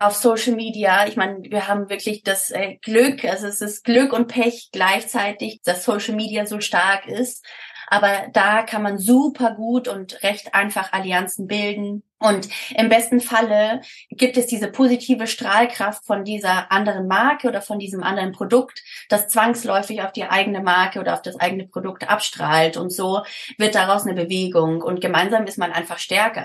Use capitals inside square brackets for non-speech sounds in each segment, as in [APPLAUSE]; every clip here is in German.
auf Social Media. Ich meine, wir haben wirklich das äh, Glück, also es ist Glück und Pech gleichzeitig, dass Social Media so stark ist. Aber da kann man super gut und recht einfach Allianzen bilden. Und im besten Falle gibt es diese positive Strahlkraft von dieser anderen Marke oder von diesem anderen Produkt, das zwangsläufig auf die eigene Marke oder auf das eigene Produkt abstrahlt. Und so wird daraus eine Bewegung. Und gemeinsam ist man einfach stärker.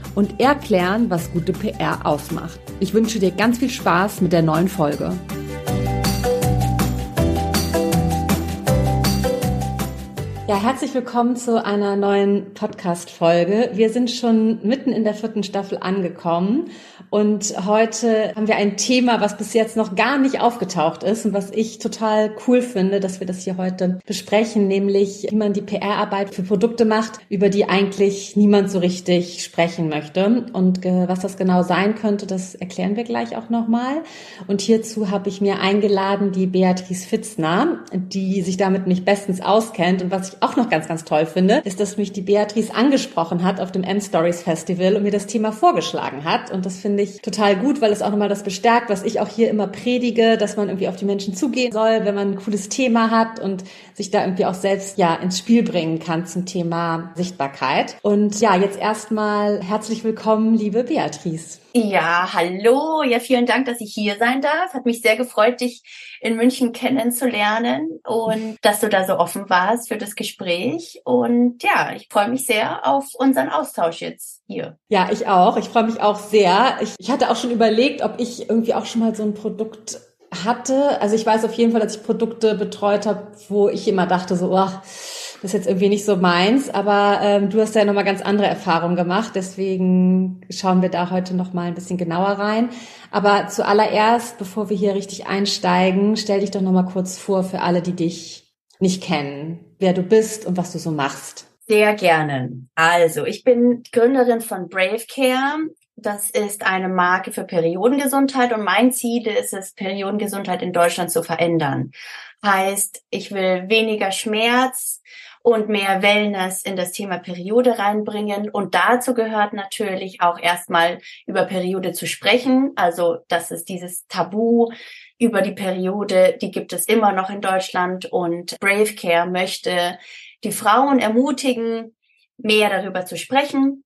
und erklären, was gute PR ausmacht. Ich wünsche dir ganz viel Spaß mit der neuen Folge. Ja, herzlich willkommen zu einer neuen Podcast-Folge. Wir sind schon mitten in der vierten Staffel angekommen und heute haben wir ein Thema, was bis jetzt noch gar nicht aufgetaucht ist und was ich total cool finde, dass wir das hier heute besprechen, nämlich wie man die PR-Arbeit für Produkte macht, über die eigentlich niemand so richtig sprechen möchte. Und äh, was das genau sein könnte, das erklären wir gleich auch nochmal. Und hierzu habe ich mir eingeladen die Beatrice Fitzner, die sich damit nicht bestens auskennt. Und was ich auch noch ganz, ganz toll finde, ist, dass mich die Beatrice angesprochen hat auf dem M-Stories Festival und mir das Thema vorgeschlagen hat. Und das finde ich total gut, weil es auch nochmal das bestärkt, was ich auch hier immer predige, dass man irgendwie auf die Menschen zugehen soll, wenn man ein cooles Thema hat und sich da irgendwie auch selbst ja ins Spiel bringen kann zum Thema Sichtbarkeit. Und ja, jetzt erstmal herzlich willkommen, liebe Beatrice. Ja, hallo. Ja, vielen Dank, dass ich hier sein darf. Hat mich sehr gefreut, dich in München kennenzulernen und [LAUGHS] dass du da so offen warst für das Gespräch. Und ja, ich freue mich sehr auf unseren Austausch jetzt hier. Ja, ich auch. Ich freue mich auch sehr. Ich, ich hatte auch schon überlegt, ob ich irgendwie auch schon mal so ein Produkt hatte. Also ich weiß auf jeden Fall, dass ich Produkte betreut habe, wo ich immer dachte so, oh, das ist jetzt irgendwie nicht so meins, aber ähm, du hast ja nochmal ganz andere Erfahrungen gemacht, deswegen schauen wir da heute nochmal ein bisschen genauer rein. Aber zuallererst, bevor wir hier richtig einsteigen, stell dich doch nochmal kurz vor für alle, die dich nicht kennen, wer du bist und was du so machst. Sehr gerne. Also, ich bin Gründerin von Brave Care. Das ist eine Marke für Periodengesundheit und mein Ziel ist es, Periodengesundheit in Deutschland zu verändern. Heißt, ich will weniger Schmerz, und mehr Wellness in das Thema Periode reinbringen. Und dazu gehört natürlich auch erstmal über Periode zu sprechen. Also das ist dieses Tabu über die Periode, die gibt es immer noch in Deutschland. Und Brave Care möchte die Frauen ermutigen, mehr darüber zu sprechen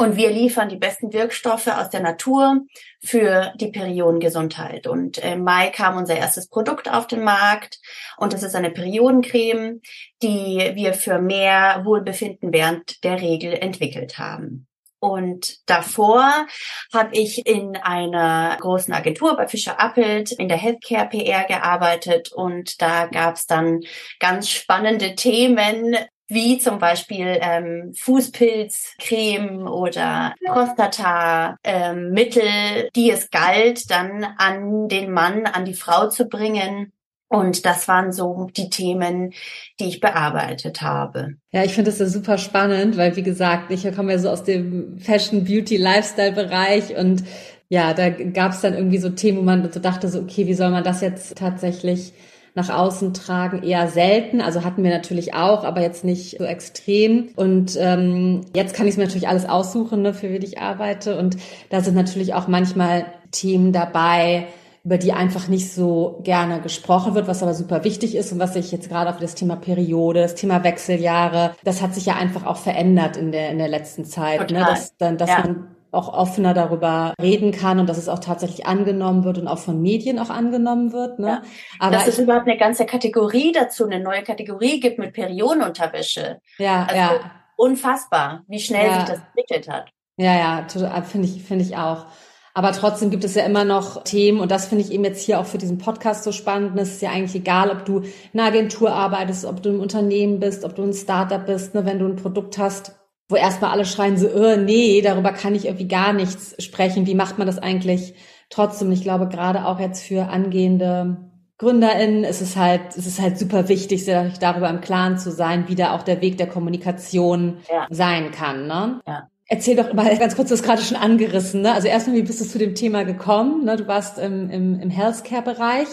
und wir liefern die besten Wirkstoffe aus der Natur für die Periodengesundheit. Und im Mai kam unser erstes Produkt auf den Markt und das ist eine Periodencreme, die wir für mehr Wohlbefinden während der Regel entwickelt haben. Und davor habe ich in einer großen Agentur bei Fischer Appelt in der Healthcare PR gearbeitet und da gab es dann ganz spannende Themen wie zum Beispiel ähm, Fußpilzcreme oder Prostata-Mittel, ähm, die es galt, dann an den Mann, an die Frau zu bringen. Und das waren so die Themen, die ich bearbeitet habe. Ja, ich finde das ja super spannend, weil wie gesagt, ich komme ja so aus dem Fashion, Beauty, Lifestyle-Bereich und ja, da gab es dann irgendwie so Themen, wo man so dachte, so, okay, wie soll man das jetzt tatsächlich nach außen tragen eher selten. Also hatten wir natürlich auch, aber jetzt nicht so extrem. Und ähm, jetzt kann ich mir natürlich alles aussuchen, ne, für wen ich arbeite. Und da sind natürlich auch manchmal Themen dabei, über die einfach nicht so gerne gesprochen wird, was aber super wichtig ist und was sich jetzt gerade auf das Thema Periode, das Thema Wechseljahre, das hat sich ja einfach auch verändert in der in der letzten Zeit, ne? Total. ne? dass dann, dass ja. man auch offener darüber reden kann und dass es auch tatsächlich angenommen wird und auch von Medien auch angenomment wird. Ne? Ja, Aber dass es überhaupt eine ganze Kategorie dazu, eine neue Kategorie gibt mit Periodenunterwäsche. Ja, also ja. Unfassbar, wie schnell ja. sich das entwickelt hat. Ja, ja, finde ich, finde ich auch. Aber trotzdem gibt es ja immer noch Themen und das finde ich eben jetzt hier auch für diesen Podcast so spannend. Es ist ja eigentlich egal, ob du in einer Agentur arbeitest, ob du im Unternehmen bist, ob du ein Startup bist, ne, wenn du ein Produkt hast, wo erstmal alle schreien so, oh, nee, darüber kann ich irgendwie gar nichts sprechen. Wie macht man das eigentlich Trotzdem, ich glaube, gerade auch jetzt für angehende GründerInnen ist es halt, ist es halt super wichtig, sich darüber im Klaren zu sein, wie da auch der Weg der Kommunikation ja. sein kann. Ne? Ja. Erzähl doch mal ganz kurz, du hast gerade schon angerissen. Ne? Also erstmal, wie bist du zu dem Thema gekommen? Ne? Du warst im, im, im Healthcare-Bereich.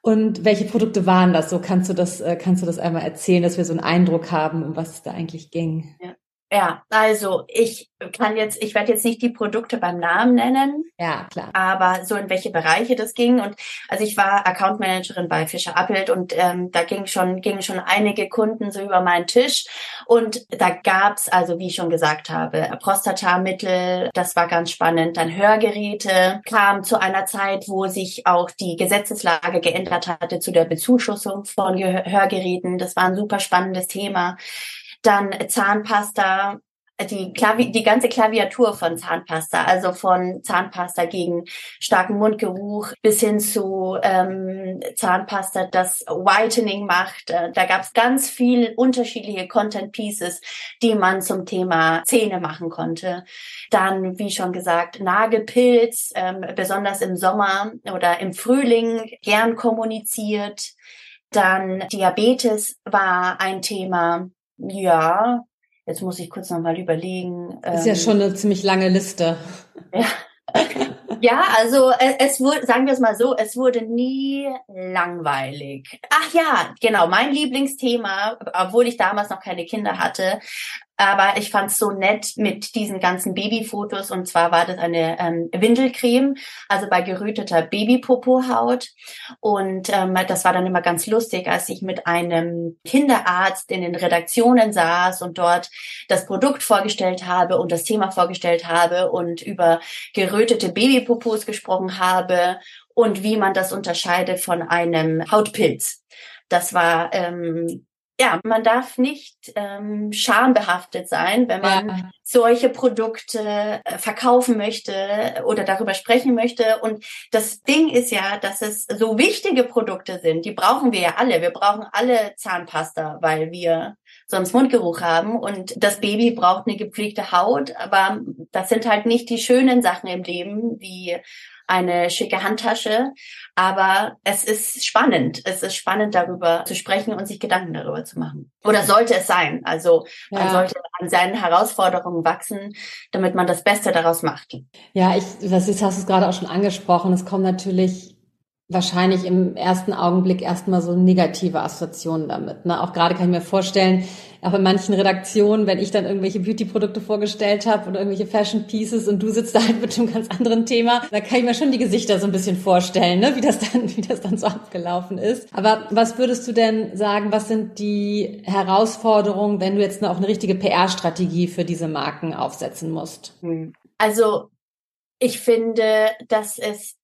Und welche Produkte waren das? So kannst du das, äh, kannst du das einmal erzählen, dass wir so einen Eindruck haben, um was es da eigentlich ging? Ja. Ja, also ich kann jetzt, ich werde jetzt nicht die Produkte beim Namen nennen. Ja, klar. Aber so in welche Bereiche das ging. Und also ich war Account Managerin bei Fischer Appelt und ähm, da ging schon, gingen schon einige Kunden so über meinen Tisch. Und da gab's also, wie ich schon gesagt habe, Prostatamittel, das war ganz spannend. Dann Hörgeräte kam zu einer Zeit, wo sich auch die Gesetzeslage geändert hatte zu der Bezuschussung von Hörgeräten. Das war ein super spannendes Thema dann Zahnpasta, die, Klavi die ganze Klaviatur von Zahnpasta, also von Zahnpasta gegen starken Mundgeruch bis hin zu ähm, Zahnpasta, das Whitening macht. Äh, da gab es ganz viel unterschiedliche Content Pieces, die man zum Thema Zähne machen konnte. Dann, wie schon gesagt, Nagelpilz, ähm, besonders im Sommer oder im Frühling gern kommuniziert. Dann Diabetes war ein Thema. Ja, jetzt muss ich kurz nochmal überlegen. Das ist ja ähm, schon eine ziemlich lange Liste. Ja. [LAUGHS] Ja, also äh, es wurde, sagen wir es mal so, es wurde nie langweilig. Ach ja, genau, mein Lieblingsthema, obwohl ich damals noch keine Kinder hatte, aber ich fand es so nett mit diesen ganzen Babyfotos. Und zwar war das eine ähm, Windelcreme, also bei geröteter Babypopohaut. Und ähm, das war dann immer ganz lustig, als ich mit einem Kinderarzt in den Redaktionen saß und dort das Produkt vorgestellt habe und das Thema vorgestellt habe und über gerötete Babypopos gesprochen habe und wie man das unterscheidet von einem Hautpilz. Das war ähm, ja, man darf nicht ähm, schambehaftet sein, wenn man ja. solche Produkte äh, verkaufen möchte oder darüber sprechen möchte. Und das Ding ist ja, dass es so wichtige Produkte sind. Die brauchen wir ja alle. Wir brauchen alle Zahnpasta, weil wir sonst Mundgeruch haben. Und das Baby braucht eine gepflegte Haut. Aber das sind halt nicht die schönen Sachen im Leben, wie eine schicke Handtasche. Aber es ist spannend. Es ist spannend, darüber zu sprechen und sich Gedanken darüber zu machen. Oder sollte es sein. Also man ja. sollte an seinen Herausforderungen wachsen, damit man das Beste daraus macht. Ja, ich, das ist, hast du es gerade auch schon angesprochen. Es kommt natürlich wahrscheinlich im ersten Augenblick erstmal so negative Assoziationen damit. Ne? Auch gerade kann ich mir vorstellen, auch in manchen Redaktionen, wenn ich dann irgendwelche Beauty-Produkte vorgestellt habe oder irgendwelche Fashion Pieces und du sitzt da [LAUGHS] halt mit einem ganz anderen Thema, da kann ich mir schon die Gesichter so ein bisschen vorstellen, ne? wie das dann, [LAUGHS] wie das dann so abgelaufen ist. Aber was würdest du denn sagen, was sind die Herausforderungen, wenn du jetzt auch eine richtige PR-Strategie für diese Marken aufsetzen musst? Also ich finde, dass es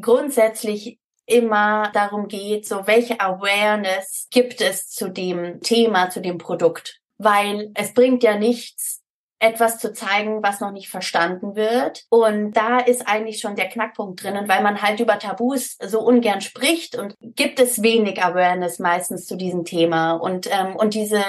grundsätzlich immer darum geht, so welche Awareness gibt es zu dem Thema, zu dem Produkt. Weil es bringt ja nichts, etwas zu zeigen, was noch nicht verstanden wird. Und da ist eigentlich schon der Knackpunkt drinnen, weil man halt über Tabus so ungern spricht und gibt es wenig Awareness meistens zu diesem Thema. Und, ähm, und diese,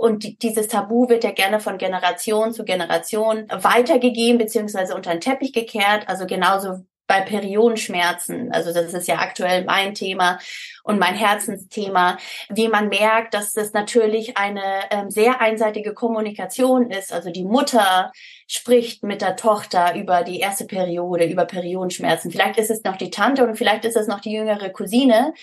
und dieses Tabu wird ja gerne von Generation zu Generation weitergegeben, beziehungsweise unter den Teppich gekehrt. Also genauso bei Periodenschmerzen, also das ist ja aktuell mein Thema und mein Herzensthema, wie man merkt, dass das natürlich eine ähm, sehr einseitige Kommunikation ist. Also die Mutter spricht mit der Tochter über die erste Periode, über Periodenschmerzen. Vielleicht ist es noch die Tante und vielleicht ist es noch die jüngere Cousine.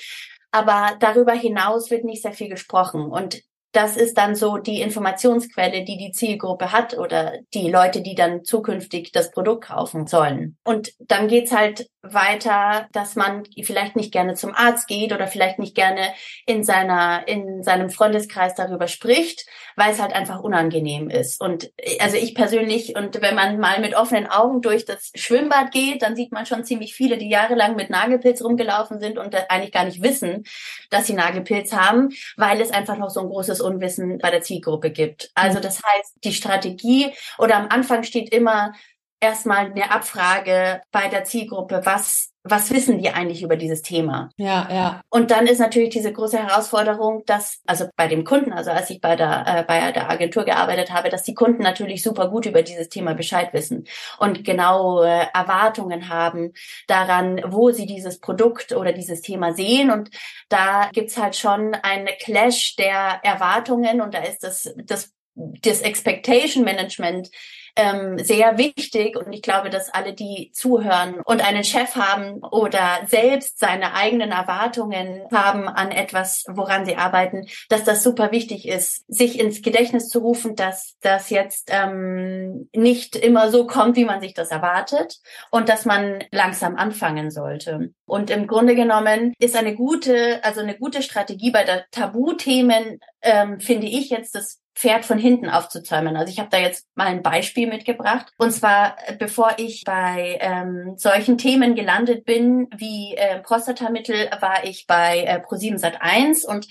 Aber darüber hinaus wird nicht sehr viel gesprochen. Und das ist dann so die Informationsquelle, die die Zielgruppe hat oder die Leute, die dann zukünftig das Produkt kaufen sollen. Und dann geht's halt weiter, dass man vielleicht nicht gerne zum Arzt geht oder vielleicht nicht gerne in seiner, in seinem Freundeskreis darüber spricht, weil es halt einfach unangenehm ist. Und also ich persönlich, und wenn man mal mit offenen Augen durch das Schwimmbad geht, dann sieht man schon ziemlich viele, die jahrelang mit Nagelpilz rumgelaufen sind und eigentlich gar nicht wissen, dass sie Nagelpilz haben, weil es einfach noch so ein großes Unwissen bei der Zielgruppe gibt. Also mhm. das heißt, die Strategie oder am Anfang steht immer erstmal eine Abfrage bei der Zielgruppe, was was wissen die eigentlich über dieses Thema? Ja, ja. Und dann ist natürlich diese große Herausforderung, dass, also bei dem Kunden, also als ich bei der, äh, bei der Agentur gearbeitet habe, dass die Kunden natürlich super gut über dieses Thema Bescheid wissen und genau äh, Erwartungen haben daran, wo sie dieses Produkt oder dieses Thema sehen. Und da gibt's halt schon einen Clash der Erwartungen und da ist das, das, das Expectation Management ähm, sehr wichtig. Und ich glaube, dass alle, die zuhören und einen Chef haben oder selbst seine eigenen Erwartungen haben an etwas, woran sie arbeiten, dass das super wichtig ist, sich ins Gedächtnis zu rufen, dass das jetzt ähm, nicht immer so kommt, wie man sich das erwartet und dass man langsam anfangen sollte. Und im Grunde genommen ist eine gute, also eine gute Strategie bei der Tabuthemen, ähm, finde ich jetzt das Pferd von hinten aufzuzäumen. Also ich habe da jetzt mal ein Beispiel mitgebracht. Und zwar, äh, bevor ich bei ähm, solchen Themen gelandet bin, wie äh, Prostatamittel, war ich bei äh, Pro7 Sat1 und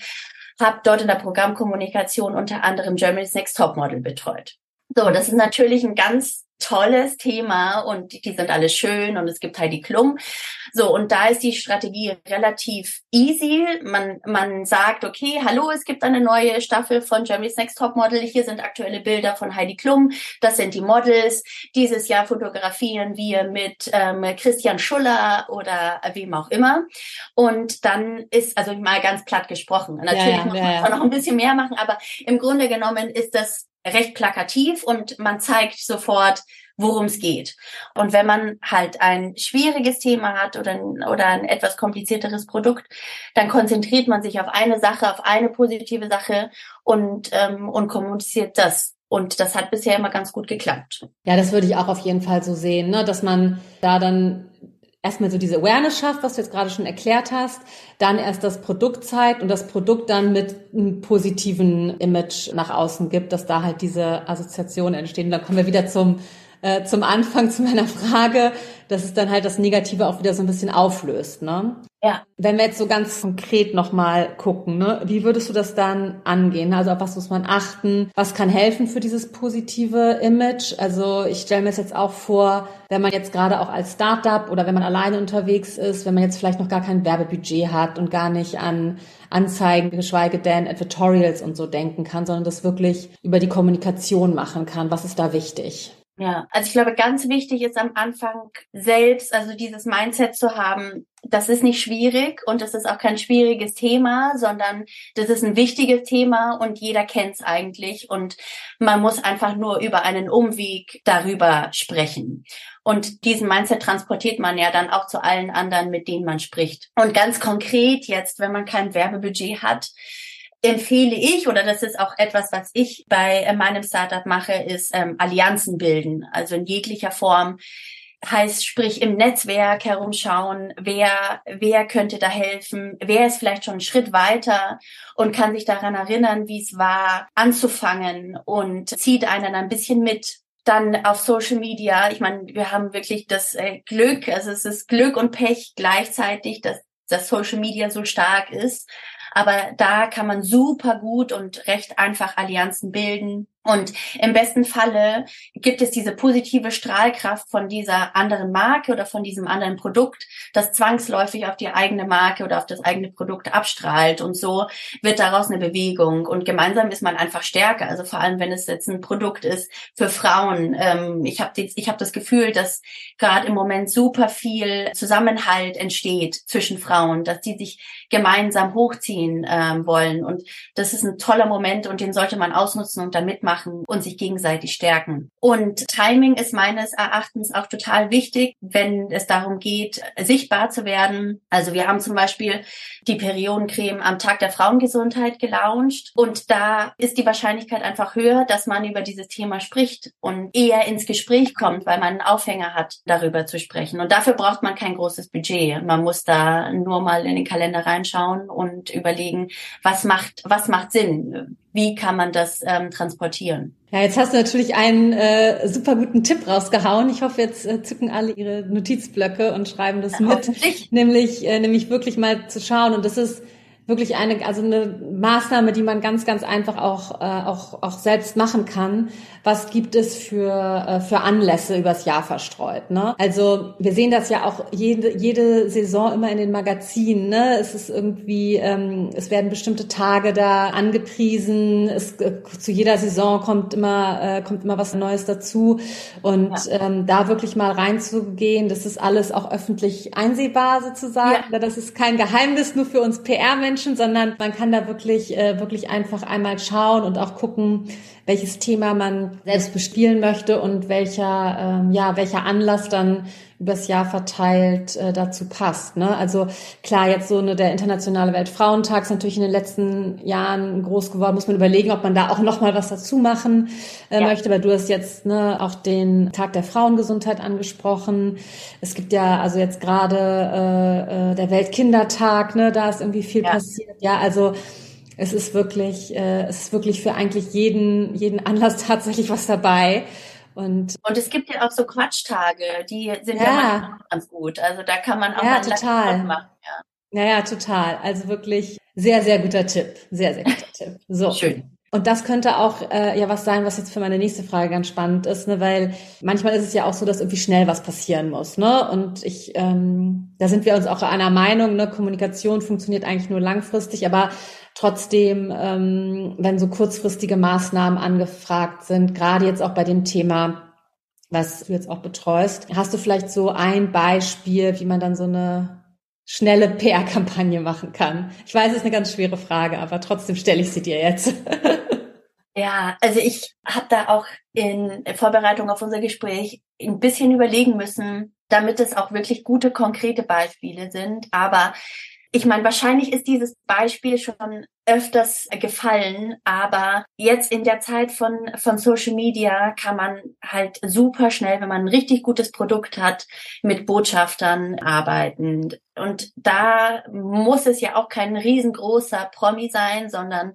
habe dort in der Programmkommunikation unter anderem Germany's Next Topmodel betreut. So, das ist natürlich ein ganz tolles Thema und die sind alle schön und es gibt Heidi Klum. So, und da ist die Strategie relativ easy. Man, man sagt, okay, hallo, es gibt eine neue Staffel von Germany's Next Top Model. Hier sind aktuelle Bilder von Heidi Klum. Das sind die Models. Dieses Jahr fotografieren wir mit ähm, Christian Schuller oder wem auch immer. Und dann ist, also mal ganz platt gesprochen. Natürlich ja, ja, muss man ja, noch ein bisschen mehr machen, aber im Grunde genommen ist das recht plakativ und man zeigt sofort, worum es geht. Und wenn man halt ein schwieriges Thema hat oder ein, oder ein etwas komplizierteres Produkt, dann konzentriert man sich auf eine Sache, auf eine positive Sache und, ähm, und kommuniziert das. Und das hat bisher immer ganz gut geklappt. Ja, das würde ich auch auf jeden Fall so sehen, ne? dass man da dann erstmal so diese Awareness schafft, was du jetzt gerade schon erklärt hast, dann erst das Produkt zeigt und das Produkt dann mit einem positiven Image nach außen gibt, dass da halt diese Assoziationen entstehen. Und dann kommen wir wieder zum äh, zum Anfang zu meiner Frage, dass es dann halt das Negative auch wieder so ein bisschen auflöst, ne? Ja. Wenn wir jetzt so ganz konkret nochmal gucken, ne, wie würdest du das dann angehen? Also auf was muss man achten? Was kann helfen für dieses positive Image? Also ich stelle mir es jetzt auch vor, wenn man jetzt gerade auch als Startup oder wenn man alleine unterwegs ist, wenn man jetzt vielleicht noch gar kein Werbebudget hat und gar nicht an Anzeigen, geschweige denn Advertorials und so denken kann, sondern das wirklich über die Kommunikation machen kann. Was ist da wichtig? Ja, also ich glaube, ganz wichtig ist am Anfang selbst, also dieses Mindset zu haben, das ist nicht schwierig und das ist auch kein schwieriges Thema, sondern das ist ein wichtiges Thema und jeder kennt es eigentlich und man muss einfach nur über einen Umweg darüber sprechen. Und diesen Mindset transportiert man ja dann auch zu allen anderen, mit denen man spricht. Und ganz konkret jetzt, wenn man kein Werbebudget hat, empfehle ich, oder das ist auch etwas, was ich bei äh, meinem Startup mache, ist ähm, Allianzen bilden. Also in jeglicher Form heißt, sprich im Netzwerk herumschauen, wer, wer könnte da helfen, wer ist vielleicht schon einen Schritt weiter und kann sich daran erinnern, wie es war, anzufangen und zieht einen ein bisschen mit. Dann auf Social Media, ich meine, wir haben wirklich das äh, Glück, also es ist Glück und Pech gleichzeitig, dass dass Social Media so stark ist. Aber da kann man super gut und recht einfach Allianzen bilden. Und im besten Falle gibt es diese positive Strahlkraft von dieser anderen Marke oder von diesem anderen Produkt, das zwangsläufig auf die eigene Marke oder auf das eigene Produkt abstrahlt. Und so wird daraus eine Bewegung. Und gemeinsam ist man einfach stärker. Also vor allem, wenn es jetzt ein Produkt ist für Frauen. Ähm, ich habe hab das Gefühl, dass gerade im Moment super viel Zusammenhalt entsteht zwischen Frauen, dass die sich gemeinsam hochziehen ähm, wollen. Und das ist ein toller Moment und den sollte man ausnutzen und da mitmachen machen und sich gegenseitig stärken. Und Timing ist meines Erachtens auch total wichtig, wenn es darum geht, sichtbar zu werden. Also wir haben zum Beispiel die Periodencreme am Tag der Frauengesundheit gelauncht und da ist die Wahrscheinlichkeit einfach höher, dass man über dieses Thema spricht und eher ins Gespräch kommt, weil man einen Aufhänger hat, darüber zu sprechen. Und dafür braucht man kein großes Budget. Man muss da nur mal in den Kalender reinschauen und überlegen, was macht, was macht Sinn? Wie kann man das ähm, transportieren. Ja, jetzt hast du natürlich einen äh, super guten Tipp rausgehauen. Ich hoffe, jetzt äh, zücken alle ihre Notizblöcke und schreiben das mit. Nämlich, äh, nämlich wirklich mal zu schauen. Und das ist wirklich eine, also eine Maßnahme, die man ganz, ganz einfach auch, äh, auch, auch selbst machen kann. Was gibt es für, äh, für Anlässe übers Jahr verstreut? Ne? Also wir sehen das ja auch jede, jede Saison immer in den Magazinen. Ne? Es ist irgendwie, ähm, es werden bestimmte Tage da angepriesen. Es, äh, zu jeder Saison kommt immer, äh, kommt immer was Neues dazu. Und ja. ähm, da wirklich mal reinzugehen, das ist alles auch öffentlich einsehbar sozusagen. Ja. Das ist kein Geheimnis nur für uns PR-Menschen Menschen, sondern man kann da wirklich, äh, wirklich einfach einmal schauen und auch gucken, welches Thema man selbst bespielen möchte und welcher, ähm, ja, welcher Anlass dann übers Jahr verteilt äh, dazu passt. Ne? Also klar, jetzt so eine, der internationale Weltfrauentag ist natürlich in den letzten Jahren groß geworden. Muss man überlegen, ob man da auch noch mal was dazu machen äh, ja. möchte. Weil du hast jetzt ne, auch den Tag der Frauengesundheit angesprochen. Es gibt ja also jetzt gerade äh, äh, der Weltkindertag. Ne, da ist irgendwie viel ja. passiert. Ja, also es ist wirklich, äh, es ist wirklich für eigentlich jeden jeden Anlass [LAUGHS] tatsächlich was dabei. Und, und es gibt ja auch so Quatschtage, die sind ja, ja ganz gut. Also da kann man auch ja, mal total. machen. Ja. Naja, total. Also wirklich sehr, sehr guter Tipp. Sehr, sehr guter [LAUGHS] Tipp. So. Schön. Und das könnte auch äh, ja was sein, was jetzt für meine nächste Frage ganz spannend ist, ne? weil manchmal ist es ja auch so, dass irgendwie schnell was passieren muss. Ne? Und ich, ähm, da sind wir uns auch einer Meinung, ne? Kommunikation funktioniert eigentlich nur langfristig, aber Trotzdem, ähm, wenn so kurzfristige Maßnahmen angefragt sind, gerade jetzt auch bei dem Thema, was du jetzt auch betreust, hast du vielleicht so ein Beispiel, wie man dann so eine schnelle PR-Kampagne machen kann? Ich weiß, es ist eine ganz schwere Frage, aber trotzdem stelle ich sie dir jetzt. [LAUGHS] Ja, also ich habe da auch in Vorbereitung auf unser Gespräch ein bisschen überlegen müssen, damit es auch wirklich gute, konkrete Beispiele sind. Aber ich meine, wahrscheinlich ist dieses Beispiel schon öfters gefallen, aber jetzt in der Zeit von, von Social Media kann man halt super schnell, wenn man ein richtig gutes Produkt hat, mit Botschaftern arbeiten. Und da muss es ja auch kein riesengroßer Promi sein, sondern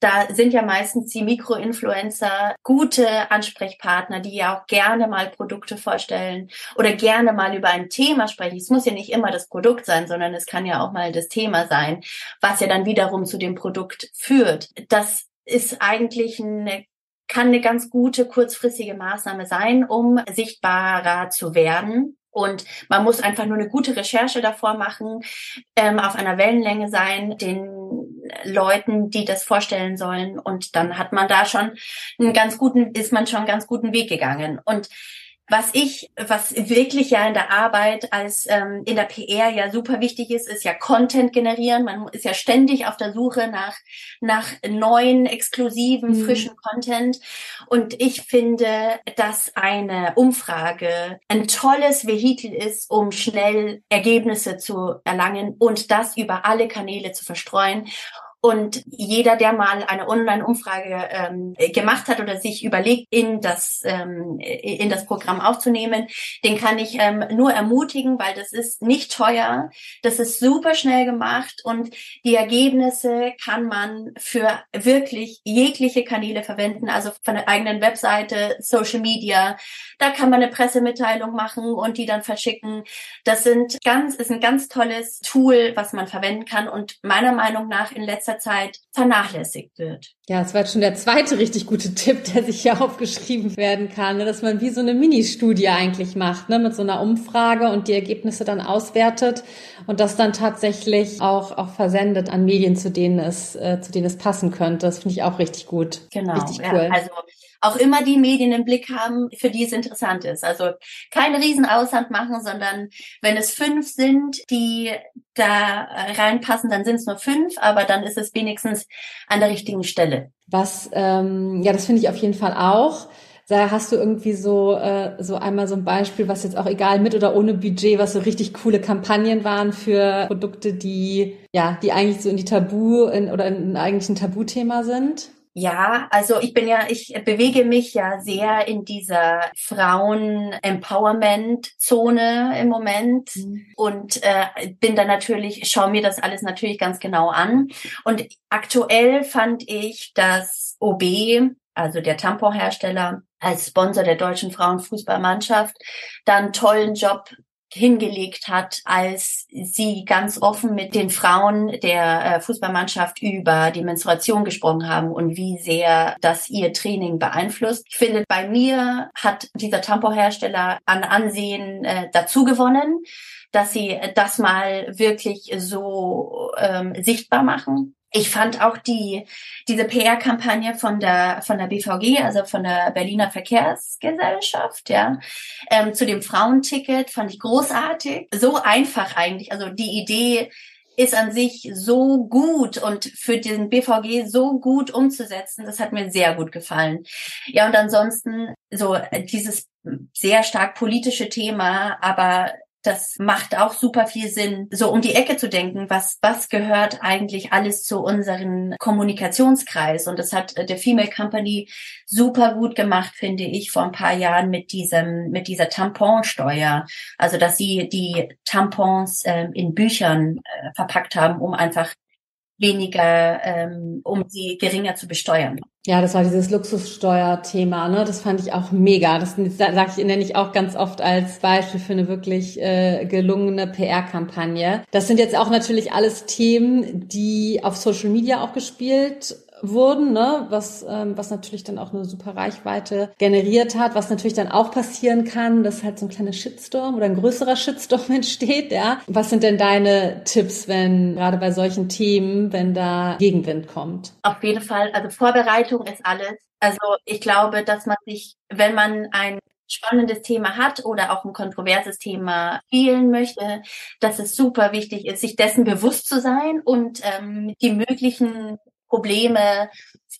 da sind ja meistens die Mikroinfluencer gute Ansprechpartner, die ja auch gerne mal Produkte vorstellen oder gerne mal über ein Thema sprechen. Es muss ja nicht immer das Produkt sein, sondern es kann ja auch mal das Thema sein, was ja dann wiederum zu dem Produkt führt. Das ist eigentlich eine kann eine ganz gute kurzfristige Maßnahme sein, um sichtbarer zu werden. Und man muss einfach nur eine gute Recherche davor machen, ähm, auf einer Wellenlänge sein, den Leuten, die das vorstellen sollen. Und dann hat man da schon einen ganz guten, ist man schon einen ganz guten Weg gegangen. Und was ich, was wirklich ja in der Arbeit als ähm, in der PR ja super wichtig ist, ist ja Content generieren. Man ist ja ständig auf der Suche nach nach neuen, exklusiven, mhm. frischen Content. Und ich finde, dass eine Umfrage ein tolles Vehikel ist, um schnell Ergebnisse zu erlangen und das über alle Kanäle zu verstreuen. Und jeder, der mal eine Online-Umfrage ähm, gemacht hat oder sich überlegt, in das, ähm, in das Programm aufzunehmen, den kann ich ähm, nur ermutigen, weil das ist nicht teuer, das ist super schnell gemacht und die Ergebnisse kann man für wirklich jegliche Kanäle verwenden, also von der eigenen Webseite, Social Media. Da kann man eine Pressemitteilung machen und die dann verschicken. Das sind ganz, ist ein ganz tolles Tool, was man verwenden kann und meiner Meinung nach in letzter letzter Zeit vernachlässigt wird. Ja, das war jetzt schon der zweite richtig gute Tipp, der sich hier [LAUGHS] aufgeschrieben werden kann, ne? dass man wie so eine Mini-Studie eigentlich macht, ne? mit so einer Umfrage und die Ergebnisse dann auswertet und das dann tatsächlich auch, auch versendet an Medien, zu denen es, äh, zu denen es passen könnte. Das finde ich auch richtig gut. Genau. Richtig cool. Ja, also auch immer die Medien im Blick haben, für die es interessant ist. Also keine Riesenausland machen, sondern wenn es fünf sind, die da reinpassen, dann sind es nur fünf, aber dann ist es wenigstens an der richtigen Stelle. Was, ähm, ja, das finde ich auf jeden Fall auch. Da hast du irgendwie so, äh, so einmal so ein Beispiel, was jetzt auch egal mit oder ohne Budget, was so richtig coole Kampagnen waren für Produkte, die, ja, die eigentlich so in die Tabu in, oder in, eigentlich ein Tabuthema sind? Ja, also ich bin ja, ich bewege mich ja sehr in dieser Frauen-Empowerment-Zone im Moment mhm. und äh, bin da natürlich, schaue mir das alles natürlich ganz genau an. Und aktuell fand ich, dass OB, also der Tamponhersteller, als Sponsor der deutschen Frauenfußballmannschaft, da einen tollen Job hingelegt hat, als sie ganz offen mit den Frauen der äh, Fußballmannschaft über die Menstruation gesprochen haben und wie sehr das ihr Training beeinflusst. Ich finde, bei mir hat dieser Tamponhersteller an Ansehen äh, dazu gewonnen dass sie das mal wirklich so ähm, sichtbar machen. Ich fand auch die diese PR-Kampagne von der von der BVG, also von der Berliner Verkehrsgesellschaft, ja, ähm, zu dem Frauenticket fand ich großartig. So einfach eigentlich. Also die Idee ist an sich so gut und für den BVG so gut umzusetzen. Das hat mir sehr gut gefallen. Ja, und ansonsten so dieses sehr stark politische Thema, aber das macht auch super viel Sinn, so um die Ecke zu denken, was, was gehört eigentlich alles zu unserem Kommunikationskreis. Und das hat der Female Company super gut gemacht, finde ich, vor ein paar Jahren mit diesem, mit dieser Tamponsteuer. Also, dass sie die Tampons äh, in Büchern äh, verpackt haben, um einfach weniger, ähm, um sie geringer zu besteuern. Ja, das war dieses Luxussteuerthema, ne? Das fand ich auch mega. Das sage ich, nenne ich auch ganz oft als Beispiel für eine wirklich äh, gelungene PR-Kampagne. Das sind jetzt auch natürlich alles Themen, die auf Social Media auch gespielt wurden, ne? was, ähm, was natürlich dann auch eine super Reichweite generiert hat, was natürlich dann auch passieren kann, dass halt so ein kleiner Shitstorm oder ein größerer Shitstorm [LAUGHS] entsteht, ja. Was sind denn deine Tipps, wenn gerade bei solchen Themen, wenn da Gegenwind kommt? Auf jeden Fall, also Vorbereitung ist alles. Also ich glaube, dass man sich, wenn man ein spannendes Thema hat oder auch ein kontroverses Thema spielen möchte, dass es super wichtig ist, sich dessen bewusst zu sein und ähm, die möglichen Probleme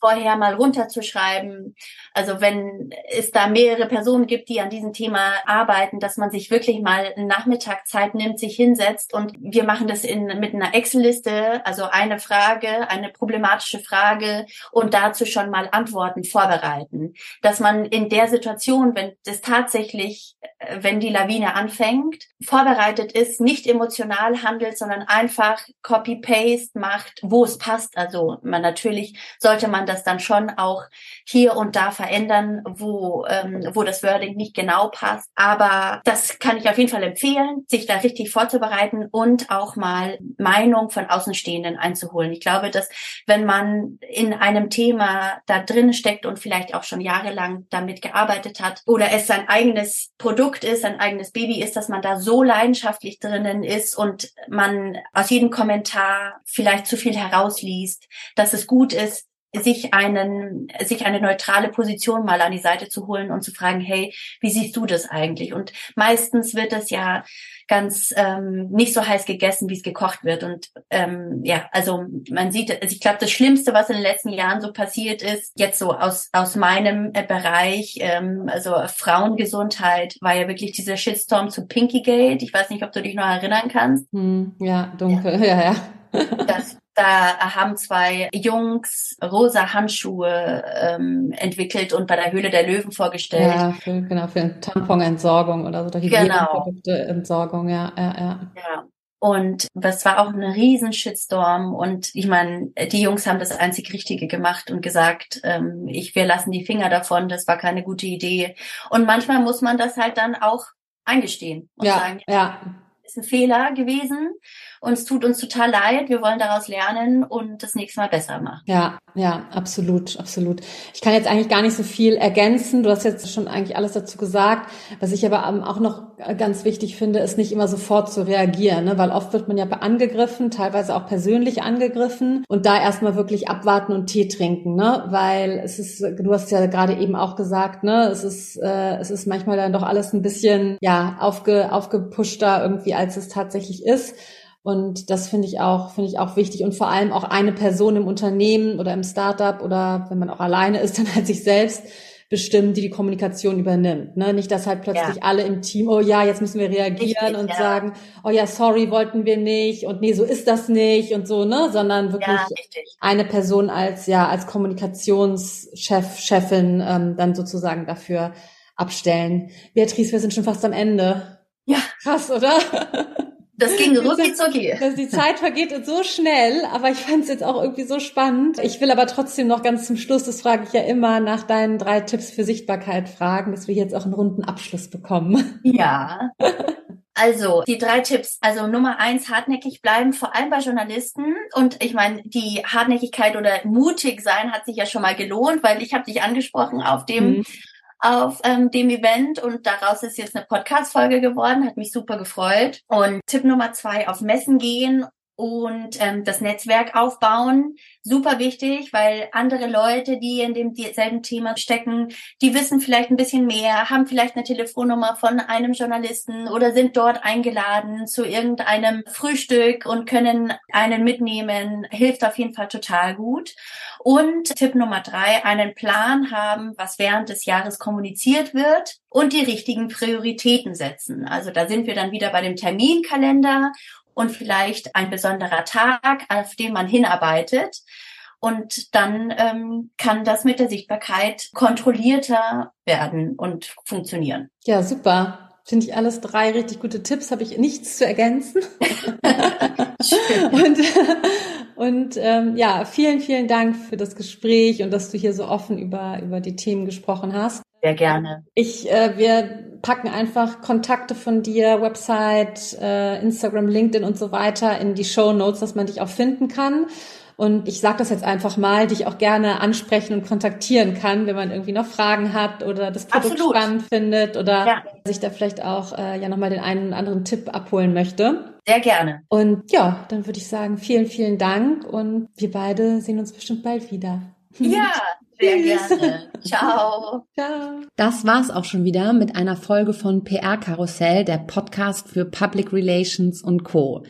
vorher mal runterzuschreiben. Also wenn es da mehrere Personen gibt, die an diesem Thema arbeiten, dass man sich wirklich mal einen Nachmittag Zeit nimmt, sich hinsetzt und wir machen das in, mit einer Excel-Liste, also eine Frage, eine problematische Frage und dazu schon mal Antworten vorbereiten. Dass man in der Situation, wenn das tatsächlich, äh, wenn die Lawine anfängt, vorbereitet ist, nicht emotional handelt, sondern einfach Copy-Paste macht, wo es passt. Also man natürlich sollte man das dann schon auch hier und da verändern, wo, ähm, wo das Wording nicht genau passt. Aber das kann ich auf jeden Fall empfehlen, sich da richtig vorzubereiten und auch mal Meinung von Außenstehenden einzuholen. Ich glaube, dass wenn man in einem Thema da drin steckt und vielleicht auch schon jahrelang damit gearbeitet hat oder es sein eigenes Produkt ist, sein eigenes Baby ist, dass man da so leidenschaftlich drinnen ist und man aus jedem Kommentar vielleicht zu viel herausliest, dass es gut ist, sich einen, sich eine neutrale Position mal an die Seite zu holen und zu fragen, hey, wie siehst du das eigentlich? Und meistens wird das ja ganz ähm, nicht so heiß gegessen, wie es gekocht wird. Und ähm, ja, also man sieht, also ich glaube, das Schlimmste, was in den letzten Jahren so passiert ist, jetzt so aus aus meinem äh, Bereich, ähm, also Frauengesundheit, war ja wirklich dieser Shitstorm zu Pinkygate. Ich weiß nicht, ob du dich noch erinnern kannst. Hm, ja, dunkel, ja, [LAUGHS] ja. ja. Das da haben zwei Jungs rosa Handschuhe ähm, entwickelt und bei der Höhle der Löwen vorgestellt. Ja, für, genau, für Tamponentsorgung oder so, oder Hygieneprodukteentsorgung, genau. ja, ja, ja. Ja. Und das war auch ein riesen Shitstorm. Und ich meine, die Jungs haben das einzig Richtige gemacht und gesagt, ähm, ich, wir lassen die Finger davon, das war keine gute Idee. Und manchmal muss man das halt dann auch eingestehen und ja, sagen, ja. ist ein Fehler gewesen und es tut uns total leid. Wir wollen daraus lernen und das nächste Mal besser machen. Ja, ja, absolut, absolut. Ich kann jetzt eigentlich gar nicht so viel ergänzen. Du hast jetzt schon eigentlich alles dazu gesagt. Was ich aber auch noch ganz wichtig finde, ist nicht immer sofort zu reagieren, ne? weil oft wird man ja angegriffen, teilweise auch persönlich angegriffen und da erstmal wirklich abwarten und Tee trinken, ne? weil es ist, du hast ja gerade eben auch gesagt, ne, es ist, äh, es ist manchmal dann doch alles ein bisschen, ja, aufge, aufgepushter irgendwie, als es tatsächlich ist. Und das finde ich auch, finde ich auch wichtig. Und vor allem auch eine Person im Unternehmen oder im Startup oder wenn man auch alleine ist, [LAUGHS] dann halt sich selbst bestimmen, die die Kommunikation übernimmt. Ne? Nicht, dass halt plötzlich ja. alle im Team, oh ja, jetzt müssen wir reagieren Richtig, und ja. sagen, oh ja, sorry, wollten wir nicht und nee, so ist das nicht und so, ne? Sondern wirklich ja, eine Person als ja als Kommunikationschef, Chefin ähm, dann sozusagen dafür abstellen. Beatrice, wir sind schon fast am Ende. Ja. Krass, oder? [LAUGHS] Das ging rucki zucki. Die Zeit vergeht so schnell, aber ich fand es jetzt auch irgendwie so spannend. Ich will aber trotzdem noch ganz zum Schluss, das frage ich ja immer, nach deinen drei Tipps für Sichtbarkeit fragen, dass wir jetzt auch einen runden Abschluss bekommen. Ja. Also die drei Tipps. Also Nummer eins, hartnäckig bleiben, vor allem bei Journalisten. Und ich meine, die Hartnäckigkeit oder mutig sein hat sich ja schon mal gelohnt, weil ich habe dich angesprochen auf dem mhm. Auf ähm, dem Event und daraus ist jetzt eine Podcast-Folge geworden, hat mich super gefreut. Und Tipp Nummer zwei, auf Messen gehen und ähm, das Netzwerk aufbauen. Super wichtig, weil andere Leute, die in demselben Thema stecken, die wissen vielleicht ein bisschen mehr, haben vielleicht eine Telefonnummer von einem Journalisten oder sind dort eingeladen zu irgendeinem Frühstück und können einen mitnehmen. Hilft auf jeden Fall total gut. Und Tipp Nummer drei, einen Plan haben, was während des Jahres kommuniziert wird und die richtigen Prioritäten setzen. Also da sind wir dann wieder bei dem Terminkalender und vielleicht ein besonderer Tag, auf den man hinarbeitet. Und dann ähm, kann das mit der Sichtbarkeit kontrollierter werden und funktionieren. Ja, super. Finde ich alles drei richtig gute Tipps, habe ich nichts zu ergänzen. [LAUGHS] [LAUGHS] und und ähm, ja, vielen, vielen Dank für das Gespräch und dass du hier so offen über, über die Themen gesprochen hast. Sehr gerne. Ich, äh, wir packen einfach Kontakte von dir, Website, äh, Instagram, LinkedIn und so weiter in die Show Notes, dass man dich auch finden kann. Und ich sage das jetzt einfach mal, die ich auch gerne ansprechen und kontaktieren kann, wenn man irgendwie noch Fragen hat oder das Produkt Absolut. spannend findet oder ja. sich da vielleicht auch äh, ja nochmal den einen oder anderen Tipp abholen möchte. Sehr gerne. Und ja, dann würde ich sagen, vielen, vielen Dank und wir beide sehen uns bestimmt bald wieder. Ja, [LAUGHS] sehr gerne. Ciao. [LAUGHS] Ciao. Das war's auch schon wieder mit einer Folge von PR Karussell, der Podcast für Public Relations und Co.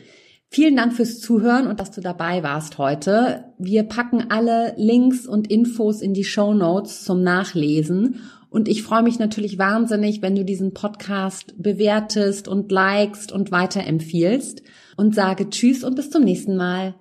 Vielen Dank fürs Zuhören und dass du dabei warst heute. Wir packen alle Links und Infos in die Show Notes zum Nachlesen. Und ich freue mich natürlich wahnsinnig, wenn du diesen Podcast bewertest und likest und weiterempfiehlst und sage Tschüss und bis zum nächsten Mal.